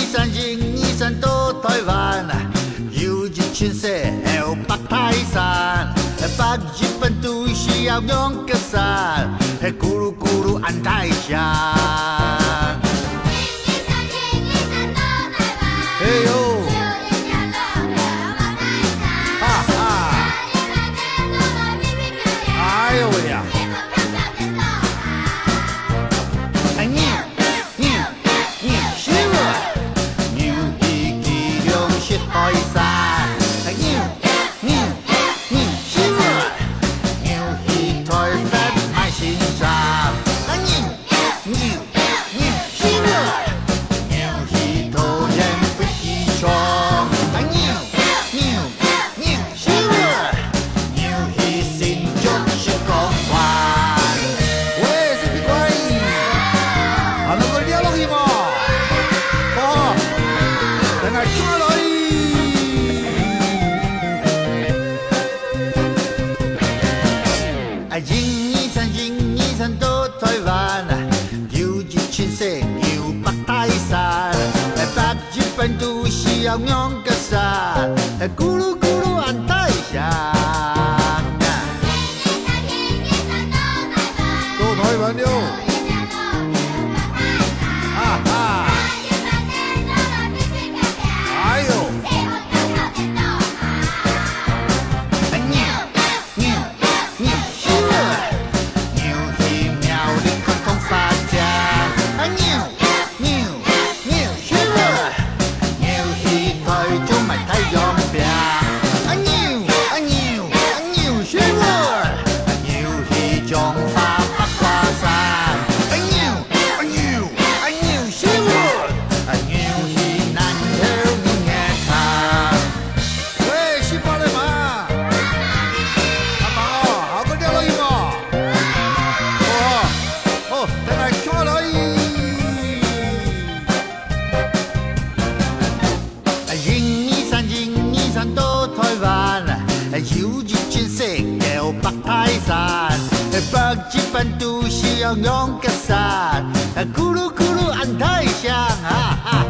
二三日，二三多台湾，游尽全世后，北泰山，北日本都需要龙个山，咕噜咕噜安泰山。さ金医生金医生都台湾啊九九七四八太山八日本都需要两个山咕噜咕噜安代谢游击队，山高不怕山，棒子板都是用枪杀，咕噜咕噜安泰香，哈哈。